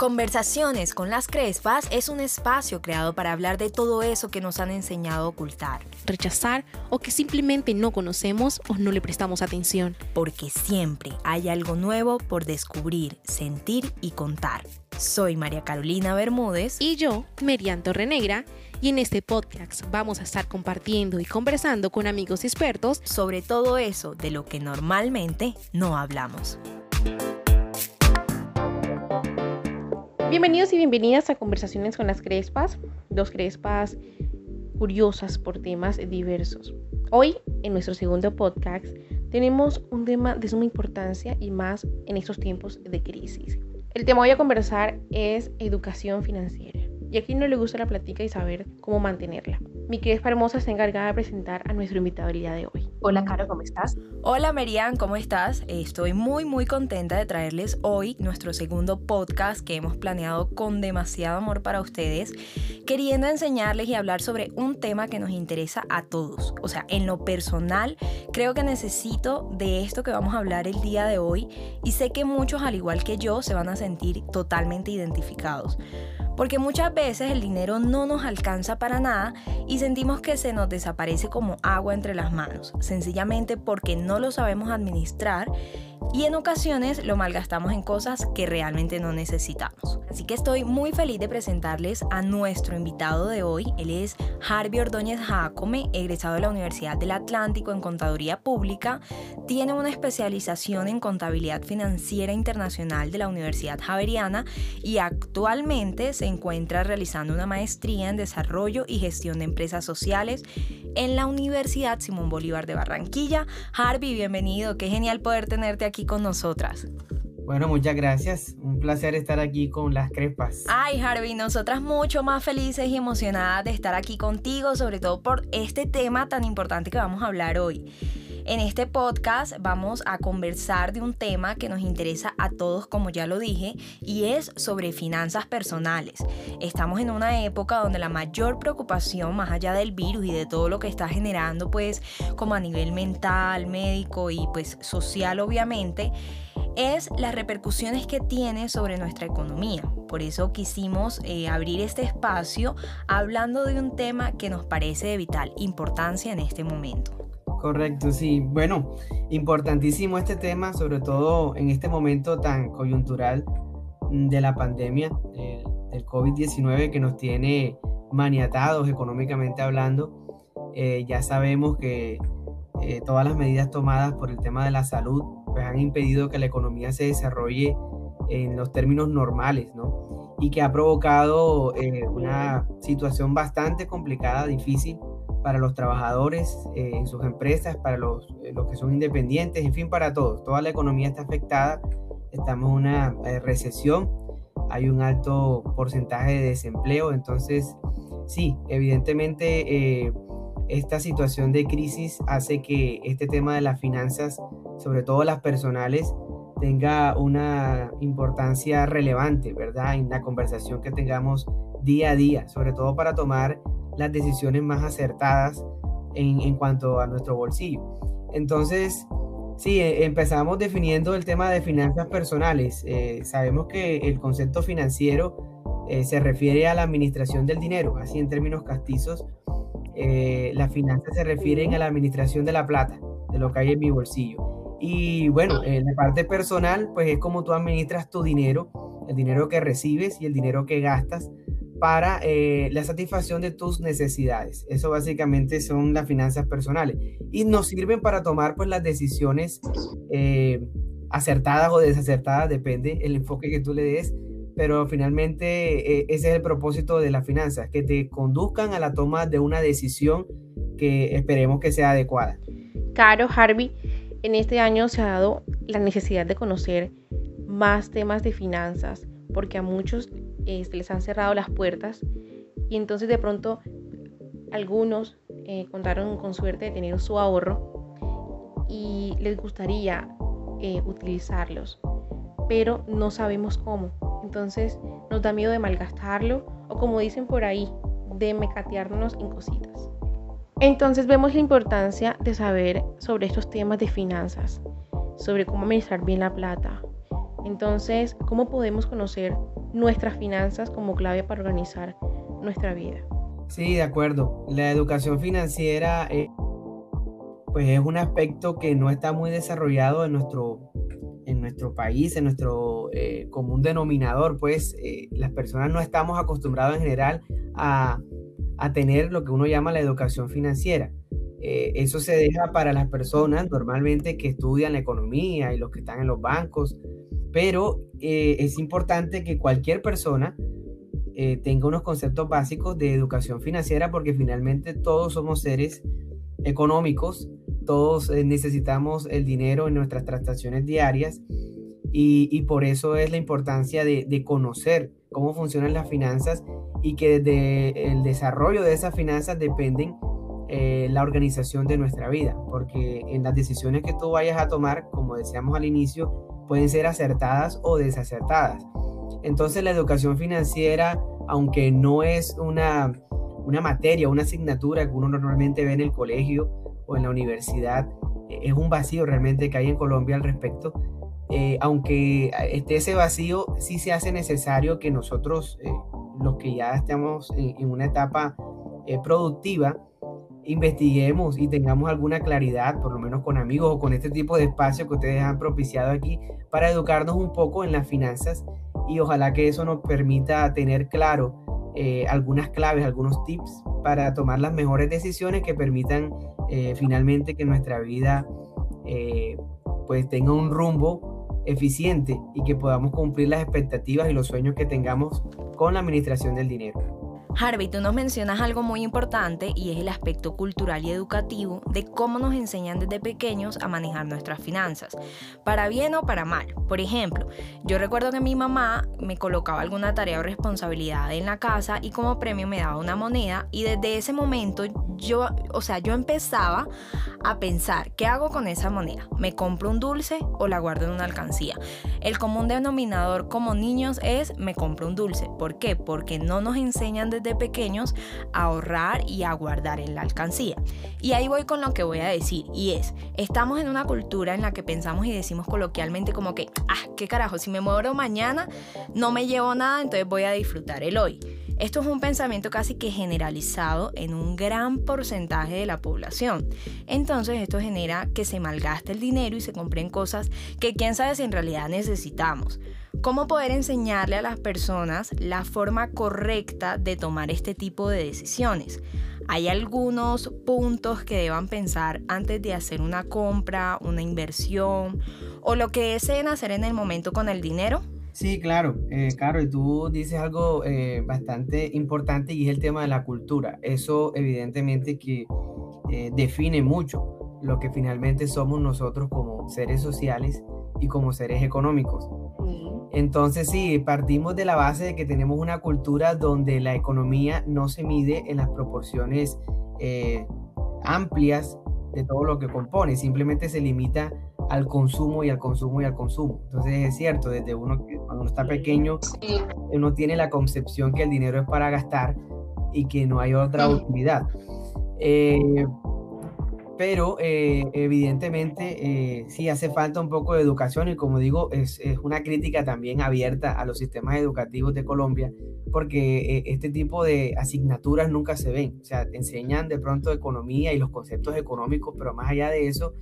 Conversaciones con las Crespas es un espacio creado para hablar de todo eso que nos han enseñado a ocultar, rechazar o que simplemente no conocemos o no le prestamos atención. porque siempre hay algo nuevo por descubrir, sentir y contar. Soy María Carolina Bermúdez Y yo, Merian Torrenegra, y en este podcast vamos a estar compartiendo y conversando con amigos expertos sobre todo eso de lo que normalmente no hablamos. Bienvenidos y bienvenidas a Conversaciones con las Crespas, dos Crespas curiosas por temas diversos. Hoy, en nuestro segundo podcast, tenemos un tema de suma importancia y más en estos tiempos de crisis. El tema hoy a conversar es educación financiera. Y a quien no le gusta la plática y saber cómo mantenerla. Mi Crespa hermosa está encargada de presentar a nuestro invitado el día de hoy. Hola, Caro, ¿cómo estás? Hola Merian, ¿cómo estás? Estoy muy muy contenta de traerles hoy nuestro segundo podcast que hemos planeado con demasiado amor para ustedes, queriendo enseñarles y hablar sobre un tema que nos interesa a todos. O sea, en lo personal, creo que necesito de esto que vamos a hablar el día de hoy y sé que muchos, al igual que yo, se van a sentir totalmente identificados. Porque muchas veces el dinero no nos alcanza para nada y sentimos que se nos desaparece como agua entre las manos, sencillamente porque no lo sabemos administrar y en ocasiones lo malgastamos en cosas que realmente no necesitamos. Así que estoy muy feliz de presentarles a nuestro invitado de hoy. Él es Harvey Ordóñez Jacome, egresado de la Universidad del Atlántico en Contaduría Pública. Tiene una especialización en Contabilidad Financiera Internacional de la Universidad Javeriana y actualmente se encuentra realizando una maestría en Desarrollo y Gestión de Empresas Sociales en la Universidad Simón Bolívar de Barranquilla. Harvey, bienvenido. Qué genial poder tenerte aquí con nosotras. Bueno, muchas gracias. Un placer estar aquí con las Crespas. Ay, Harvey, nosotras mucho más felices y emocionadas de estar aquí contigo, sobre todo por este tema tan importante que vamos a hablar hoy. En este podcast vamos a conversar de un tema que nos interesa a todos, como ya lo dije, y es sobre finanzas personales. Estamos en una época donde la mayor preocupación, más allá del virus y de todo lo que está generando, pues como a nivel mental, médico y pues social obviamente, es las repercusiones que tiene sobre nuestra economía. Por eso quisimos eh, abrir este espacio hablando de un tema que nos parece de vital importancia en este momento. Correcto, sí. Bueno, importantísimo este tema, sobre todo en este momento tan coyuntural mm, de la pandemia, del, del COVID-19 que nos tiene maniatados económicamente hablando. Eh, ya sabemos que eh, todas las medidas tomadas por el tema de la salud pues han impedido que la economía se desarrolle en los términos normales, ¿no? Y que ha provocado eh, una situación bastante complicada, difícil para los trabajadores eh, en sus empresas, para los, eh, los, que son independientes, en fin, para todos. Toda la economía está afectada, estamos en una eh, recesión, hay un alto porcentaje de desempleo, entonces sí, evidentemente esta situación de crisis hace que este tema de las finanzas, sobre todo las personales, tenga una importancia relevante, ¿verdad? En la conversación que tengamos día a día, sobre todo para tomar las decisiones más acertadas en, en cuanto a nuestro bolsillo. Entonces, sí, eh, empezamos definiendo el tema de finanzas personales. Eh, sabemos que el concepto financiero eh, se refiere a la administración del dinero, así en términos castizos. Eh, las finanzas se refieren a la administración de la plata, de lo que hay en mi bolsillo. Y bueno, en la parte personal, pues es como tú administras tu dinero, el dinero que recibes y el dinero que gastas para eh, la satisfacción de tus necesidades. Eso básicamente son las finanzas personales y nos sirven para tomar pues las decisiones eh, acertadas o desacertadas, depende el enfoque que tú le des, pero finalmente eh, ese es el propósito de las finanzas, que te conduzcan a la toma de una decisión que esperemos que sea adecuada. Caro, Harvey, en este año se ha dado la necesidad de conocer más temas de finanzas, porque a muchos se les han cerrado las puertas y entonces de pronto algunos eh, contaron con suerte de tener su ahorro y les gustaría eh, utilizarlos, pero no sabemos cómo. Entonces nos da miedo de malgastarlo o como dicen por ahí, de mecatearnos en cositas. Entonces vemos la importancia de saber sobre estos temas de finanzas, sobre cómo administrar bien la plata. Entonces, ¿cómo podemos conocer nuestras finanzas como clave para organizar nuestra vida. Sí, de acuerdo. La educación financiera eh, pues es un aspecto que no está muy desarrollado en nuestro, en nuestro país, en nuestro eh, común denominador. Pues eh, las personas no estamos acostumbrados en general a, a, tener lo que uno llama la educación financiera. eso se deja para las personas normalmente que estudian la economía y los que están en los bancos, pero es importante que cualquier persona eh, tenga unos conceptos básicos de educación financiera porque finalmente todos somos seres económicos, todos eh, necesitamos el dinero en nuestras transacciones diarias y, por eso es la importancia de, conocer cómo funcionan las finanzas y que desde el desarrollo de esas finanzas dependen eh, la organización de nuestra vida, porque en las decisiones que tú vayas a tomar, como decíamos al inicio, pueden ser acertadas o desacertadas. Entonces la educación financiera, aunque no es una, una materia, una asignatura que uno normalmente ve en el colegio o en la universidad, e, es un vacío realmente que hay en Colombia al respecto. Eh, aunque esté ese vacío, sí se hace necesario que nosotros, eh, los que ya estamos en, una etapa eh, productiva, investiguemos y tengamos alguna claridad, por lo menos con amigos o con este tipo de espacio que ustedes han propiciado aquí, para educarnos un poco en las finanzas y ojalá que eso nos permita tener claro eh, algunas claves, algunos tips para tomar las mejores decisiones que permitan eh, finalmente que nuestra vida pues tenga un rumbo eficiente y que podamos cumplir las expectativas y los sueños que tengamos con la administración del dinero. Harvey, tú nos mencionas algo muy importante y es el aspecto cultural y educativo de cómo nos enseñan desde pequeños a manejar nuestras finanzas, para bien o para mal. Por ejemplo, yo recuerdo que mi mamá me colocaba alguna tarea o responsabilidad en la casa y como premio me daba una moneda y desde ese momento yo, o sea, yo empezaba a pensar, ¿qué hago con esa moneda? ¿Me compro un dulce o la guardo en una alcancía? El común denominador como niños es me compro un dulce. ¿Por qué? Porque no nos enseñan desde pequeños a ahorrar y a guardar en la alcancía. Y ahí voy con lo que voy a decir y es, estamos en una cultura en la que pensamos y decimos coloquialmente como que, ah, qué carajo, si me muero mañana no me llevo nada, entonces voy a disfrutar el hoy. Esto es un pensamiento casi que generalizado en un gran porcentaje de la población. Entonces esto genera que se malgaste el dinero y se compren cosas que quién sabe si en realidad necesitamos. ¿Cómo poder enseñarle a las personas la forma correcta de tomar este tipo de decisiones? ¿Hay algunos puntos que deban pensar antes de hacer una compra, una inversión o lo que deseen hacer en el momento con el dinero? Sí, claro, eh, y tú dices algo eh, bastante importante y es el tema de la cultura. Eso evidentemente que eh, define mucho lo que finalmente somos nosotros como seres sociales y como seres económicos. Entonces sí, partimos de la base de que tenemos una cultura donde la economía no se mide en las proporciones amplias de todo lo que compone, simplemente se limita al consumo y al consumo y al consumo. Entonces es cierto, desde uno cuando uno está pequeño, uno tiene la concepción que el dinero es para gastar y que no hay otra utilidad. Eh, pero eh, evidentemente eh, sí hace falta un poco de educación y como digo, es, es, una crítica también abierta a los sistemas educativos de Colombia porque eh, este tipo de asignaturas nunca se ven, o sea, te enseñan de pronto economía y los conceptos económicos, pero más allá de eso,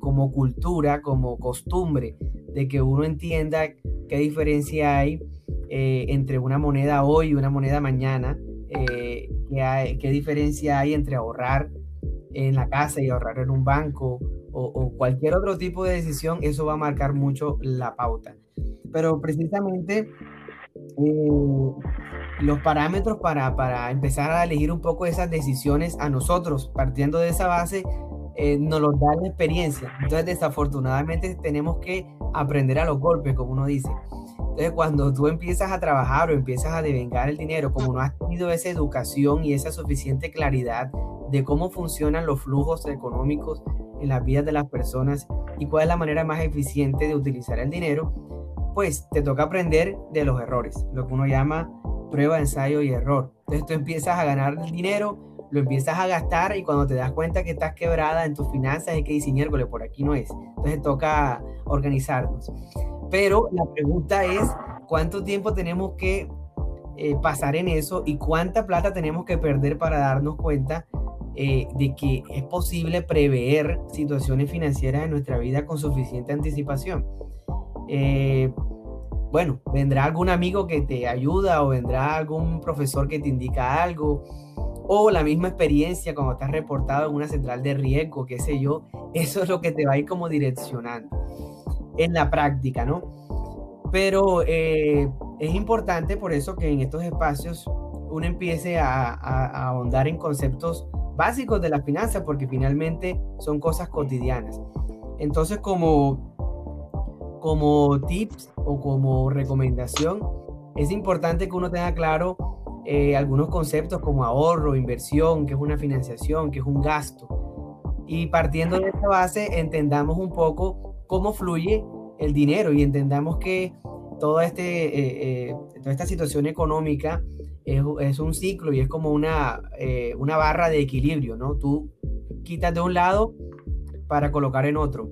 como cultura, como costumbre, de que uno entienda qué diferencia hay entre una moneda hoy y una moneda mañana, qué, qué diferencia hay entre ahorrar en la casa y ahorrar en un banco o, cualquier otro tipo de decisión, eso va a marcar mucho la pauta. Pero precisamente eh, los parámetros para, para, empezar a elegir un poco esas decisiones a nosotros, partiendo de esa base, eh, nos los da la experiencia. Entonces, desafortunadamente, tenemos que aprender a los golpes, como uno dice. Entonces, cuando tú empiezas a trabajar o empiezas a devengar el dinero, como no has tenido esa educación y esa suficiente claridad de cómo funcionan los flujos económicos en las vidas de las personas y cuál es la manera más eficiente de utilizar el dinero, pues te toca aprender de los errores, lo que uno llama prueba, ensayo y error. Entonces tú empiezas a ganar el dinero, lo empiezas a gastar y cuando te das cuenta que estás quebrada en tus finanzas hay que decir, por aquí no es. Entonces toca organizarnos. Pero la pregunta es, cuánto tiempo tenemos que eh, pasar en eso y cuánta plata tenemos que perder para darnos cuenta eh, de que es posible prever situaciones financieras en nuestra vida con suficiente anticipación. Eh, bueno, vendrá algún amigo que te ayuda o vendrá algún profesor que te indica algo o la misma experiencia cuando estás reportado en una central de riesgo, qué sé yo, eso es lo que te va a ir como direccionando en la práctica, ¿no? Pero eh, es importante por eso que en estos espacios uno empiece a, ahondar en conceptos básicos de la finanza, porque finalmente son cosas cotidianas. Entonces, como, como tips o como recomendación, es importante que uno tenga claro eh, algunos conceptos como ahorro, inversión, que es una financiación, que es un gasto. Y partiendo de esa base, entendamos un poco cómo fluye el dinero y entendamos que todo este, eh, eh, toda esta situación económica es, un ciclo y es como una, eh, una barra de equilibrio, ¿no? Tú quitas de un lado para colocar en otro.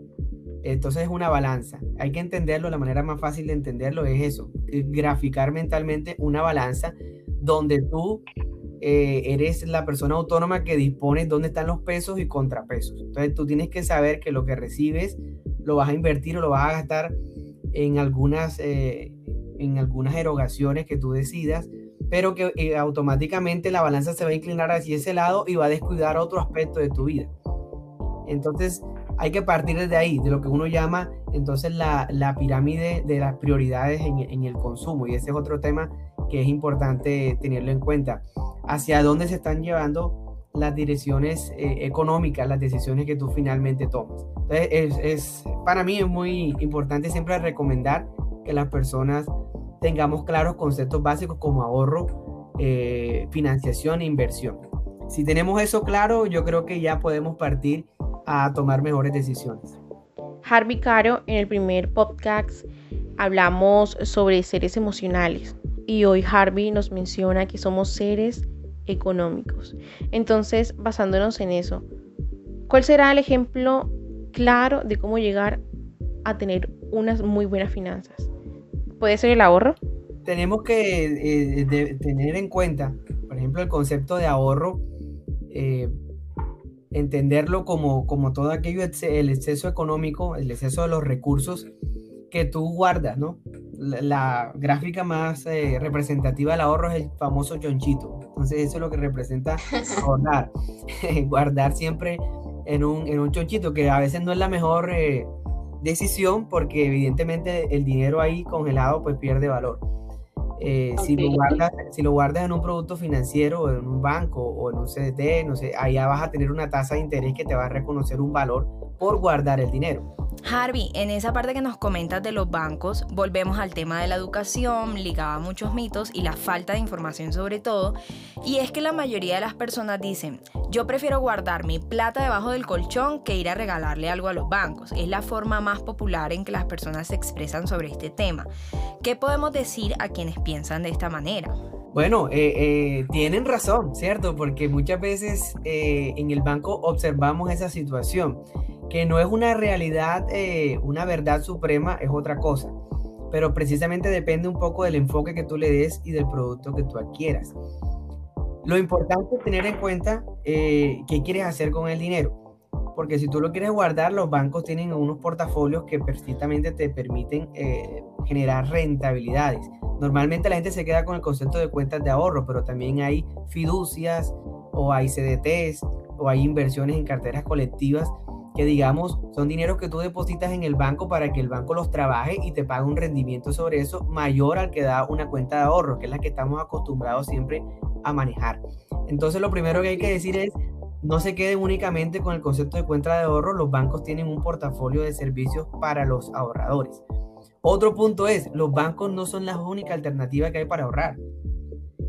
Entonces es una balanza. Hay que entenderlo, la manera más fácil de entenderlo es eso, graficar mentalmente una balanza donde tú eres la persona autónoma que dispone dónde están los pesos y contrapesos. Entonces tú tienes que saber que lo que recibes lo vas a invertir o lo vas a gastar en algunas, eh, en algunas erogaciones que tú decidas, pero que eh, automáticamente la balanza se va a inclinar hacia ese lado y va a descuidar otro aspecto de tu vida. Entonces hay que partir desde ahí, de lo que uno llama entonces la, la pirámide de las prioridades en, en, el consumo. Y ese es otro tema que es importante tenerlo en cuenta. Hacia dónde se están llevando las direcciones eh, económicas, las decisiones que tú finalmente tomas. Entonces, es, para mí es muy importante siempre recomendar que las personas tengamos claros conceptos básicos como ahorro, eh, financiación e inversión. Si tenemos eso claro, yo creo que ya podemos partir a tomar mejores decisiones. Harvey Caro, en el primer podcast hablamos sobre seres emocionales y hoy Harvey nos menciona que somos seres económicos. Entonces, basándonos en eso, ¿cuál será el ejemplo claro de cómo llegar a tener unas muy buenas finanzas? ¿Puede ser el ahorro? Tenemos que eh, tener en cuenta, por ejemplo, el concepto de ahorro, eh, entenderlo como, como todo aquello, el exceso económico, el exceso de los recursos que tú guardas, ¿no? La, gráfica más eh, representativa del ahorro es el famoso chonchito. Entonces eso es lo que representa ahorrar. Guardar siempre en un, en un chonchito, que a veces no es la mejor eh, decisión porque evidentemente el dinero ahí congelado pues pierde valor. Eh, si, lo guardas, si lo guardas en un producto financiero, en un banco o en un CDT, no sé, allá vas a tener una tasa de interés que te va a reconocer un valor por guardar el dinero. Harvey, en esa parte que nos comentas de los bancos, volvemos al tema de la educación, ligado a muchos mitos y la falta de información sobre todo, y es que la mayoría de las personas dicen, yo prefiero guardar mi plata debajo del colchón que ir a regalarle algo a los bancos. Es la forma más popular en que las personas se expresan sobre este tema. ¿Qué podemos decir a quienes piensan de esta manera? Bueno, eh, eh, tienen razón, ¿cierto? Porque muchas veces eh, en el banco observamos esa situación que no es una realidad, eh, una verdad suprema, es otra cosa. Pero precisamente depende un poco del enfoque que tú le des y del producto que tú adquieras. Lo importante es tener en cuenta eh, qué quieres hacer con el dinero. Porque si tú lo quieres guardar, los bancos tienen unos portafolios que precisamente te permiten eh, generar rentabilidades. Normalmente la gente se queda con el concepto de cuentas de ahorro, pero también hay fiducias o hay CDTs o hay inversiones en carteras colectivas que digamos son dineros que tú depositas en el banco para que el banco los trabaje y te pague un rendimiento sobre eso mayor al que da una cuenta de ahorro, que es la que estamos acostumbrados siempre a manejar. Entonces lo primero que hay que decir es, no se queden únicamente con el concepto de cuenta de ahorro, los bancos tienen un portafolio de servicios para los ahorradores. Otro punto es, los bancos no son la única alternativa que hay para ahorrar.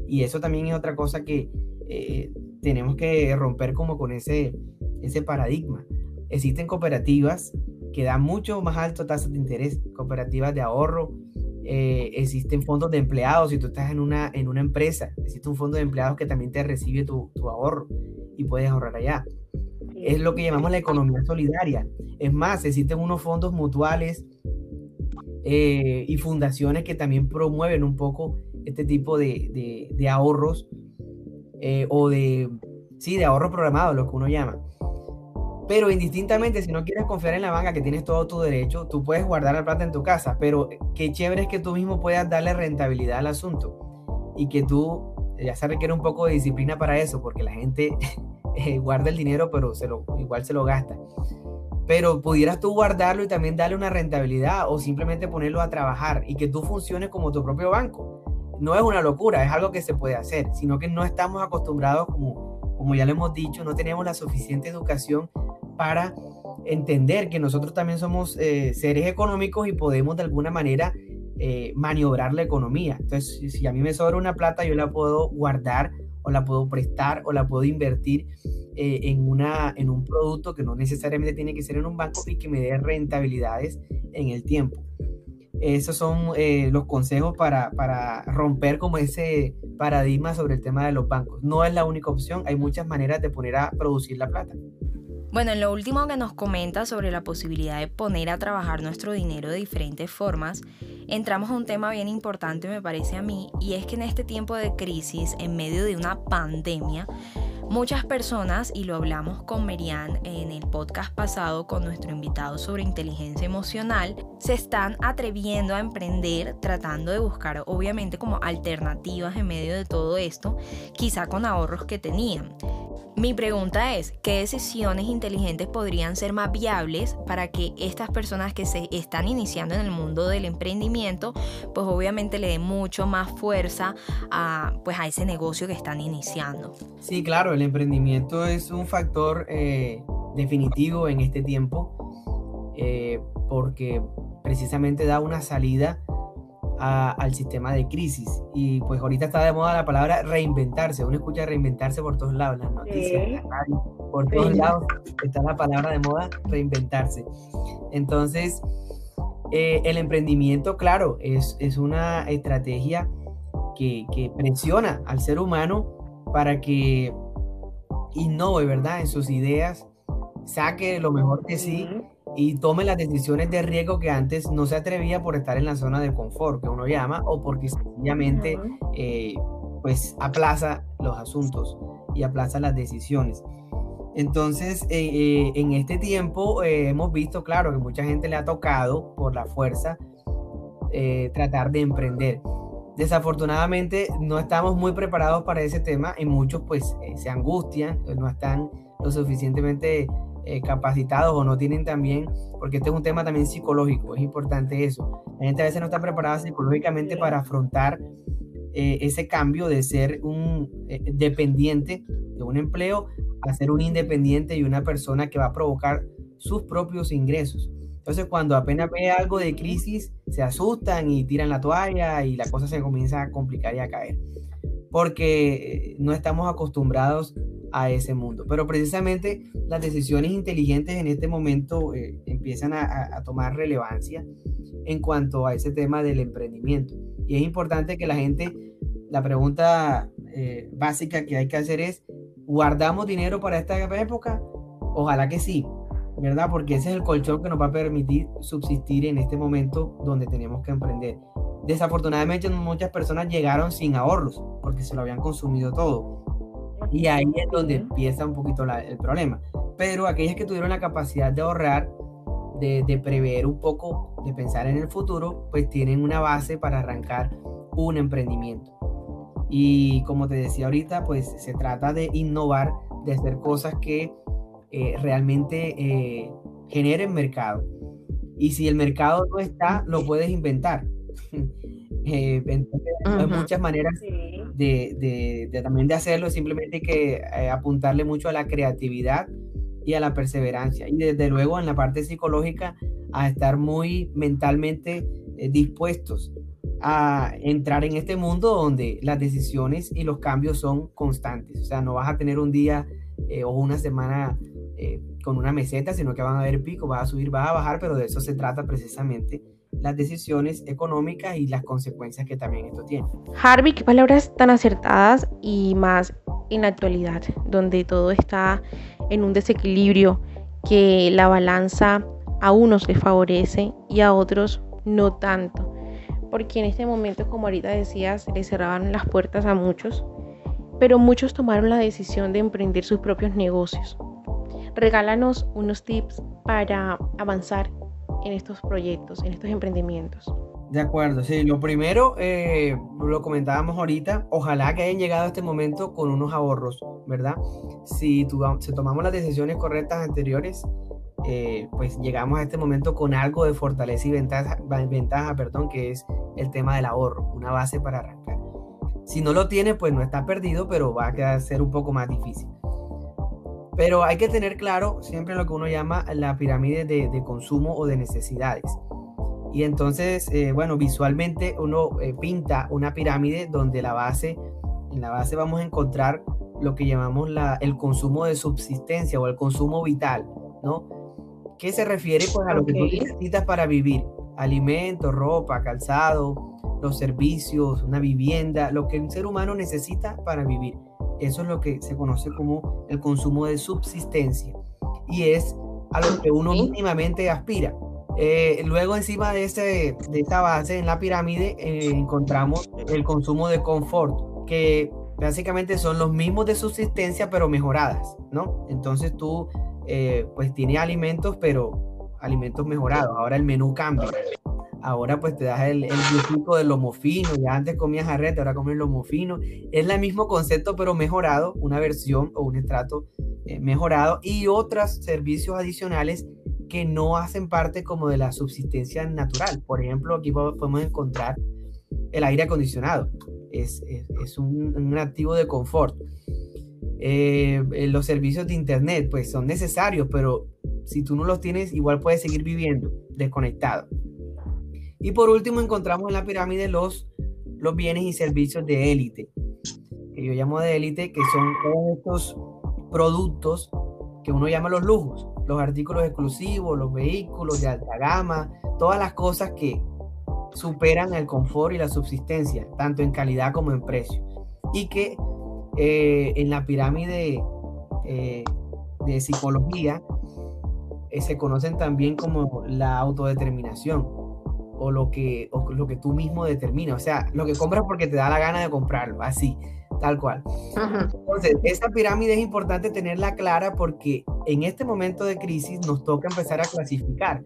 Y eso también es otra cosa que eh, tenemos que romper como con ese, ese paradigma existen cooperativas que dan mucho más alto tasas de interés, cooperativas de ahorro, eh, existen fondos de empleados, si tú estás en una, en una empresa, existe un fondo de empleados que también te recibe tu, tu ahorro y puedes ahorrar allá. Es lo que llamamos la economía solidaria. Es más, existen unos fondos mutuales eh, y fundaciones que también promueven un poco este tipo de, de, ahorros eh, o de, sí, de ahorro programado, lo que uno llama. Pero indistintamente, si no quieres confiar en la banca, que tienes todo tu derecho, tú puedes guardar la plata en tu casa, pero qué chévere es que tú mismo puedas darle rentabilidad al asunto y que tú, ya se requiere un poco de disciplina para eso, porque la gente eh, guarda el dinero, pero se lo, igual se lo gasta. Pero pudieras tú guardarlo y también darle una rentabilidad o simplemente ponerlo a trabajar y que tú funciones como tu propio banco. No es una locura, es algo que se puede hacer, sino que no estamos acostumbrados, como, como ya lo hemos dicho, no tenemos la suficiente educación para entender que nosotros también somos eh, seres económicos y podemos de alguna manera eh, maniobrar la economía. Entonces, si a mí me sobra una plata, yo la puedo guardar o la puedo prestar o la puedo invertir eh, en, una, en un producto que no necesariamente tiene que ser en un banco y que me dé rentabilidades en el tiempo. Esos son los consejos para, para romper como ese paradigma sobre el tema de los bancos. No es la única opción, hay muchas maneras de poner a producir la plata. Bueno, en lo último que nos comenta sobre la posibilidad de poner a trabajar nuestro dinero de diferentes formas, entramos a un tema bien importante me parece a mí, y es que en este tiempo de crisis, en medio de una pandemia, Muchas personas, y lo hablamos con Merian en el podcast pasado con nuestro invitado sobre inteligencia emocional, se están atreviendo a emprender tratando de buscar obviamente como alternativas en medio de todo esto, quizá con ahorros que tenían. Mi pregunta es, ¿qué decisiones inteligentes podrían ser más viables para que estas personas que se están iniciando en el mundo del emprendimiento, pues obviamente le den mucho más fuerza a, pues a ese negocio que están iniciando? Sí, claro, el emprendimiento es un factor eh, definitivo en este tiempo eh, porque precisamente da una salida al sistema de crisis. Y pues ahorita está de moda la palabra reinventarse. Uno escucha reinventarse por todos lados, las noticias, por todos lados está la palabra de moda reinventarse. Entonces, eh, el emprendimiento, claro, es, es una estrategia que, que, presiona al ser humano para que innove, ¿verdad? En sus ideas, saque lo mejor de sí y tome las decisiones de riesgo que antes no se atrevía por estar en la zona de confort, que uno llama, o porque sencillamente eh, pues aplaza los asuntos y aplaza las decisiones. Entonces, eh, eh, en este tiempo hemos visto, claro, que mucha gente le ha tocado por la fuerza tratar de emprender. Desafortunadamente no estamos muy preparados para ese tema y muchos pues se angustian, no están lo suficientemente eh, capacitados o no tienen también, porque este es un tema también psicológico, es importante eso. La gente a veces no está preparada psicológicamente para afrontar eh, ese cambio de ser un eh, dependiente de un empleo a ser un independiente y una persona que va a provocar sus propios ingresos. Entonces, cuando apenas ve algo de crisis, se asustan y tiran la toalla y la cosa se comienza a complicar y a caer. Porque no estamos acostumbrados a ese mundo. Pero precisamente las decisiones inteligentes en este momento eh, empiezan a, tomar relevancia en cuanto a ese tema del emprendimiento. Y es importante que la gente, la pregunta eh, básica que hay que hacer es, ¿guardamos dinero para esta época? Ojalá que sí, ¿verdad? Porque ese es el colchón que nos va a permitir subsistir en este momento donde tenemos que emprender. Desafortunadamente muchas personas llegaron sin ahorros porque se lo habían consumido todo y ahí es donde empieza un poquito el problema. Pero aquellas que tuvieron la capacidad de ahorrar, de, de, prever un poco, de pensar en el futuro, pues tienen una base para arrancar un emprendimiento. Y como te decía ahorita, pues se trata de innovar, de hacer cosas que eh, realmente eh, generen mercado. Y si el mercado no está, lo puedes inventar. Eh, entonces, hay muchas maneras de, también de hacerlo, simplemente hay que eh, apuntarle mucho a la creatividad y a la perseverancia. Y desde luego en la parte psicológica, a estar muy mentalmente eh, dispuestos a entrar en este mundo donde las decisiones y los cambios son constantes. O sea, no vas a tener un día o una semana con una meseta, sino que van a haber pico, vas a subir, vas a bajar, pero de eso se trata precisamente las decisiones económicas y las consecuencias que también esto tiene. Harvey, qué palabras tan acertadas y más en la actualidad, donde todo está en un desequilibrio, que la balanza a unos les favorece y a otros no tanto, porque en este momento, como ahorita decías, le cerraban las puertas a muchos, pero muchos tomaron la decisión de emprender sus propios negocios. Regálanos unos tips para avanzar en estos proyectos, en estos emprendimientos. De acuerdo, sí. Lo primero, eh, lo comentábamos ahorita, ojalá que hayan llegado a este momento con unos ahorros, ¿verdad? Si, si tomamos las decisiones correctas anteriores, eh, pues llegamos a este momento con algo de fortaleza y ventaja, ventaja, perdón, que es el tema del ahorro, una base para arrancar. Si no lo tiene, pues no está perdido, pero va a quedar ser un poco más difícil. Pero hay que tener claro siempre lo que uno llama la pirámide de, de consumo o de necesidades. Y entonces, eh, bueno, visualmente uno eh, pinta una pirámide donde la base, en la base vamos a encontrar lo que llamamos la, el consumo de subsistencia o el consumo vital, ¿no? Que se refiere pues a lo que tú necesitas para vivir, alimentos, ropa, calzado, los servicios, una vivienda, lo que un ser humano necesita para vivir. Eso es lo que se conoce como el consumo de subsistencia y es a lo que uno mínimamente aspira. Eh, luego encima de, ese, de esta base en la pirámide eh, encontramos el consumo de confort, que básicamente son los mismos de subsistencia pero mejoradas, ¿no? Entonces tú eh, pues tienes alimentos pero alimentos mejorados, ahora el menú cambia. Ahora pues te das el, el de lomo fino, ya antes comías jarrete, ahora comes lomo fino. Es el mismo concepto pero mejorado, una versión o un estrato mejorado y otros servicios adicionales que no hacen parte como de la subsistencia natural. Por ejemplo, aquí podemos encontrar el aire acondicionado. Es, es, un, activo de confort. Eh, eh, los servicios de internet, pues son necesarios, pero si tú no los tienes, igual puedes seguir viviendo desconectado. Y por último, encontramos en la pirámide los, los bienes y servicios de élite, que yo llamo de élite, que son todos estos productos que uno llama los lujos los artículos exclusivos, los vehículos de alta gama, todas las cosas que superan el confort y la subsistencia, tanto en calidad como en precio. Y que eh, en la pirámide eh, de psicología eh, se conocen también como la autodeterminación o lo, que, o lo que tú mismo determinas. O sea, lo que compras porque te da la gana de comprarlo, así. Tal cual. Entonces, esta pirámide es importante tenerla clara porque en este momento de crisis nos toca empezar a clasificar.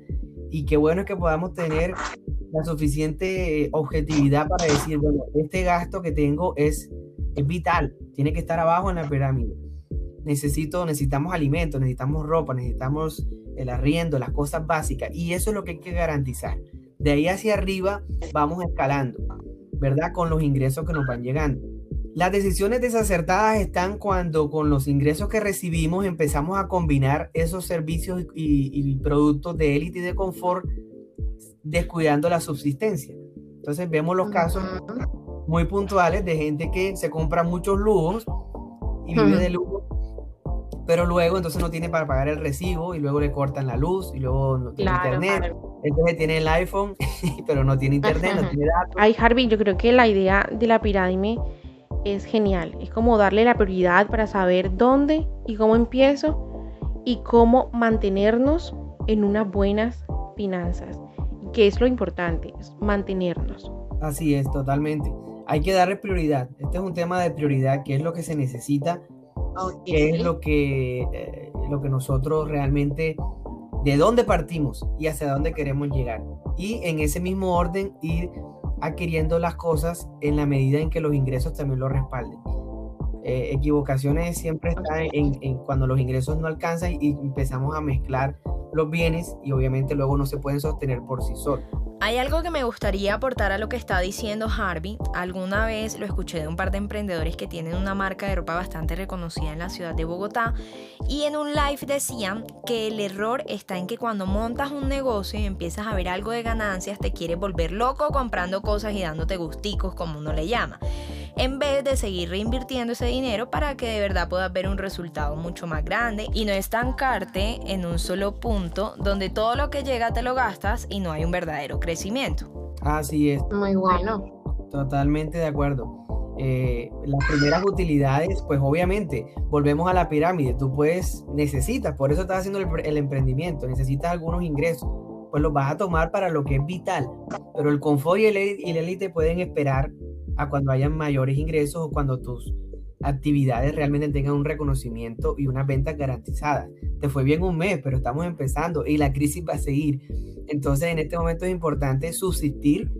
Y qué bueno es que podamos tener la suficiente objetividad para decir, bueno, este gasto que tengo es, es vital, tiene que estar abajo en la pirámide. Necesito, necesitamos alimentos, necesitamos ropa, necesitamos el arriendo, las cosas básicas. Y eso es lo que hay que garantizar. De ahí hacia arriba vamos escalando, ¿verdad? Con los ingresos que nos van llegando. Las decisiones desacertadas están cuando con los ingresos que recibimos empezamos a combinar esos servicios y, productos de élite y de confort descuidando la subsistencia. Entonces vemos los casos muy puntuales de gente que se compra muchos lujos y vive de lujo, pero luego entonces no tiene para pagar el recibo y luego le cortan la luz y luego no tiene internet. Entonces tiene el iPhone, pero no tiene internet, no tiene datos. Ay, Harvey, yo creo que la idea de la pirámide es genial. Es como darle la prioridad para saber dónde y cómo empiezo y cómo mantenernos en unas buenas finanzas. Que es lo importante, es mantenernos. Así es, totalmente. Hay que darle prioridad. Este es un tema de prioridad, que es lo que se necesita, que es lo que, eh, lo que nosotros realmente, de dónde partimos y hacia dónde queremos llegar. Y en ese mismo orden ir adquiriendo las cosas en la medida en que los ingresos también lo respalden. Eh, equivocaciones siempre están en, cuando los ingresos no alcanzan y empezamos a mezclar los bienes y obviamente luego no se pueden sostener por sí solos. Hay algo que me gustaría aportar a lo que está diciendo Harvey. Alguna vez lo escuché de un par de emprendedores que tienen una marca de ropa bastante reconocida en la ciudad de Bogotá y en un live decían que el error está en que cuando montas un negocio y empiezas a ver algo de ganancias te quieres volver loco comprando cosas y dándote gusticos como uno le llama en vez de seguir reinvirtiendo ese dinero para que de verdad puedas ver un resultado mucho más grande y no estancarte en un solo punto donde todo lo que llega te lo gastas y no hay un verdadero crecimiento. Así es. Muy bueno. Totalmente de acuerdo. Eh, las primeras utilidades, pues obviamente, volvemos a la pirámide. Tú puedes, necesitas, por eso estás haciendo el, el emprendimiento, necesitas algunos ingresos pues los vas a tomar para lo que es vital. Pero el confort y el élite pueden esperar a cuando hayan mayores ingresos o cuando tus actividades realmente tengan un reconocimiento y unas ventas garantizadas. Te fue bien un mes, pero estamos empezando y la crisis va a seguir. Entonces en este momento es importante subsistir,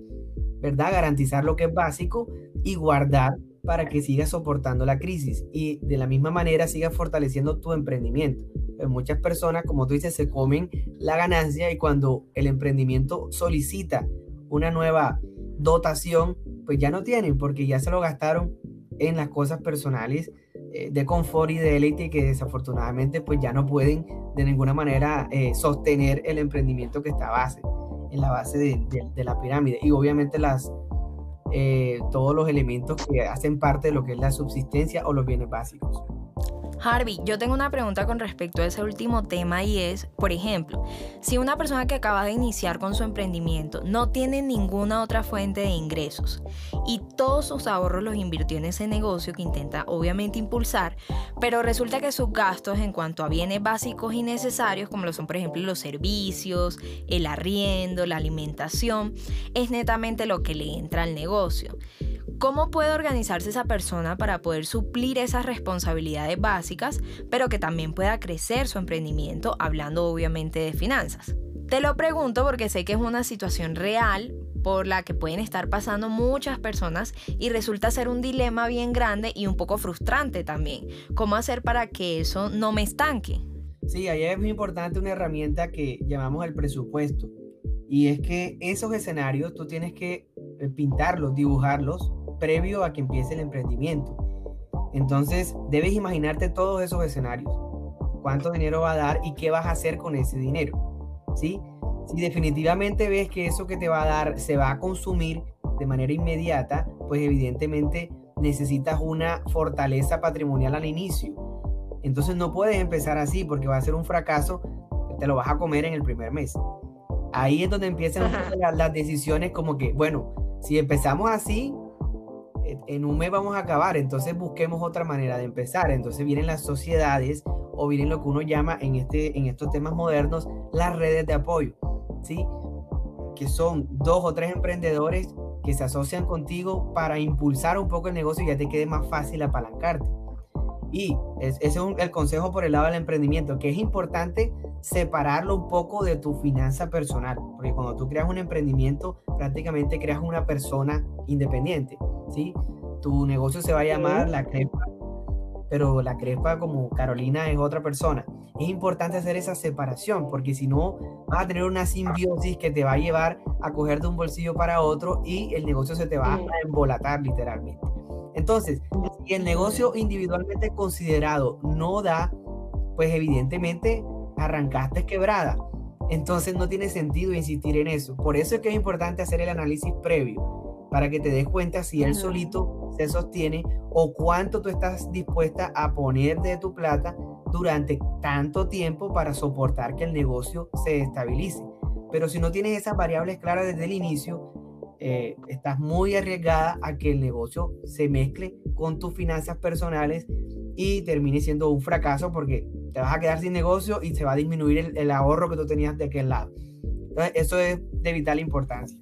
¿verdad? Garantizar lo que es básico y guardar para que sigas soportando la crisis y de la misma manera sigas fortaleciendo tu emprendimiento. Pues muchas personas, como tú dices, se comen la ganancia y cuando el emprendimiento solicita una nueva dotación, pues ya no tienen porque ya se lo gastaron en las cosas personales eh, de confort y de élite que desafortunadamente pues ya no pueden de ninguna manera eh, sostener el emprendimiento que está base, en la base de la pirámide. Y obviamente las eh, todos los elementos que hacen parte de lo que es la subsistencia o los bienes básicos. Harvey, yo tengo una pregunta con respecto a ese último tema y es, por ejemplo, si una persona que acaba de iniciar con su emprendimiento no tiene ninguna otra fuente de ingresos y todos sus ahorros los invirtió en ese negocio que intenta obviamente impulsar, pero resulta que sus gastos en cuanto a bienes básicos y necesarios, como lo son por ejemplo los servicios, el arriendo, la alimentación, es netamente lo que le entra al negocio. ¿Cómo puede organizarse esa persona para poder suplir esas responsabilidades básicas, pero que también pueda crecer su emprendimiento, hablando obviamente de finanzas? Te lo pregunto porque sé que es una situación real por la que pueden estar pasando muchas personas y resulta ser un dilema bien grande y un poco frustrante también. ¿Cómo hacer para que eso no me estanque? Sí, ahí es muy importante una herramienta que llamamos el presupuesto. Y es que esos escenarios tú tienes que eh, pintarlos, dibujarlos previo a que empiece el emprendimiento. Entonces, debes imaginarte todos esos escenarios. Cuánto dinero va a dar y qué vas a hacer con ese dinero. ¿Sí? Si definitivamente ves que eso que te va a dar se va a consumir de manera inmediata, pues evidentemente necesitas una fortaleza patrimonial al inicio. Entonces no puedes empezar así porque va a ser un fracaso, te lo vas a comer en el primer mes. Ahí es donde empiezan las, las decisiones como que, bueno, si empezamos así, en un mes vamos a acabar, entonces busquemos otra manera de empezar. Entonces vienen las sociedades o vienen lo que uno llama en, este, en estos temas modernos las redes de apoyo, ¿sí? Que son dos o tres emprendedores que se asocian contigo para impulsar un poco el negocio y ya te quede más fácil apalancarte. Y ese es el consejo por el lado del emprendimiento, que es importante separarlo un poco de tu finanza personal, porque cuando tú creas un emprendimiento, prácticamente creas una persona independiente. ¿sí? Tu negocio se va a llamar La Crepa, pero La Crepa como Carolina es otra persona. Es importante hacer esa separación, porque si no, vas a tener una simbiosis que te va a llevar a coger de un bolsillo para otro y el negocio se te va a embolatar literalmente. Entonces, si el negocio individualmente considerado no da, pues evidentemente arrancaste quebrada. Entonces no tiene sentido insistir en eso. Por eso es que es importante hacer el análisis previo para que te des cuenta si él solito se sostiene o cuánto tú estás dispuesta a poner de tu plata durante tanto tiempo para soportar que el negocio se estabilice. Pero si no tienes esas variables claras desde el inicio, eh, estás muy arriesgada a que el negocio se mezcle con tus finanzas personales y termine siendo un fracaso porque te vas a quedar sin negocio y se va a disminuir el, el ahorro que tú tenías de aquel lado. Entonces, eso es de vital importancia.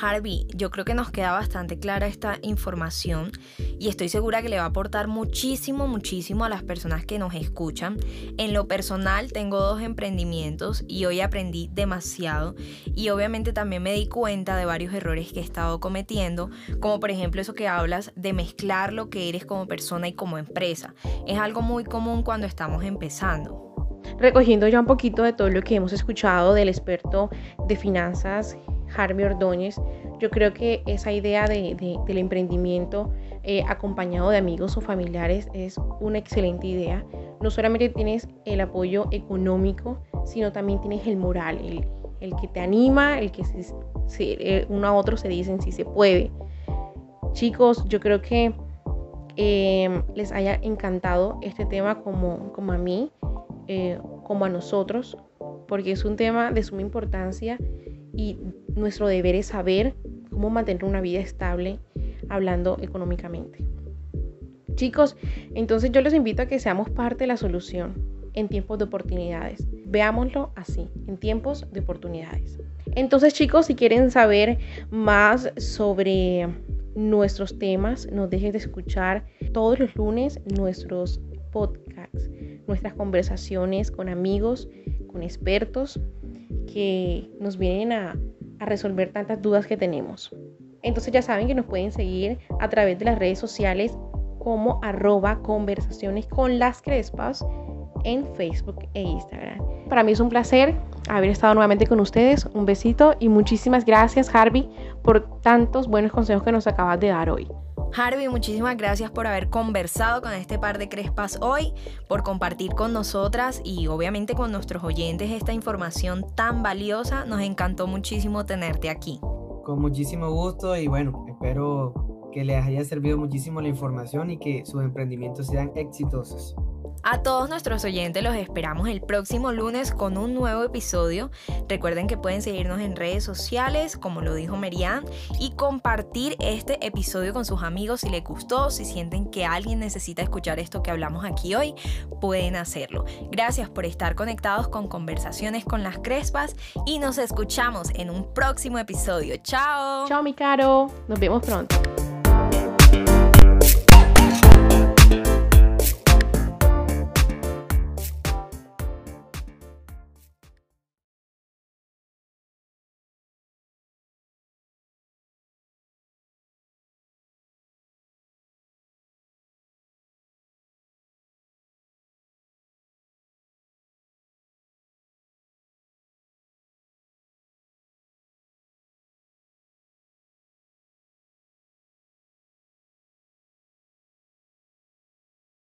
Harvey, yo creo que nos queda bastante clara esta información y estoy segura que le va a aportar muchísimo, muchísimo a las personas que nos escuchan. En lo personal tengo dos emprendimientos y hoy aprendí demasiado y obviamente también me di cuenta de varios errores que he estado cometiendo, como por ejemplo eso que hablas de mezclar lo que eres como persona y como empresa. Es algo muy común cuando estamos empezando recogiendo ya un poquito de todo lo que hemos escuchado del experto de finanzas Harvey Ordóñez, yo creo que esa idea de, del emprendimiento eh, acompañado de amigos o familiares es una excelente idea. No solamente tienes el apoyo económico, sino también tienes el moral, el, que te anima, el que se, eh, uno a otro se dicen si se puede. Chicos, yo creo que em, les haya encantado este tema como, como a mí, eh, como a nosotros, porque es un tema de suma importancia y nuestro deber es saber cómo mantener una vida estable hablando económicamente. Chicos, entonces yo les invito a que seamos parte de la solución en tiempos de oportunidades. Veámoslo así, en tiempos de oportunidades. Entonces chicos, si quieren saber más sobre nuestros temas, no dejes de escuchar todos los lunes nuestros podcasts, nuestras conversaciones con amigos, con expertos que nos vienen a, resolver tantas dudas que tenemos. Entonces ya saben que nos pueden seguir a través de las redes sociales como arroba conversaciones con las crespas en Facebook e Instagram. Para mí es un placer haber estado nuevamente con ustedes. Un besito y muchísimas gracias Harvey por tantos buenos consejos que nos acabas de dar hoy. Harvey, muchísimas gracias por haber conversado con este par de crespas hoy, por compartir con nosotras y obviamente con nuestros oyentes esta información tan valiosa. Nos encantó muchísimo tenerte aquí. Con muchísimo gusto y bueno, espero que les haya servido muchísimo la información y que sus emprendimientos sean exitosos. A todos nuestros oyentes los esperamos el próximo lunes con un nuevo episodio. Recuerden que pueden seguirnos en redes sociales, como lo dijo Merian, y compartir este episodio con sus amigos si les gustó, si sienten que alguien necesita escuchar esto que hablamos aquí hoy, pueden hacerlo. Gracias por estar conectados con Conversaciones con las Crespas y nos escuchamos en un próximo episodio. Chao. Chao, mi caro. Nos vemos pronto.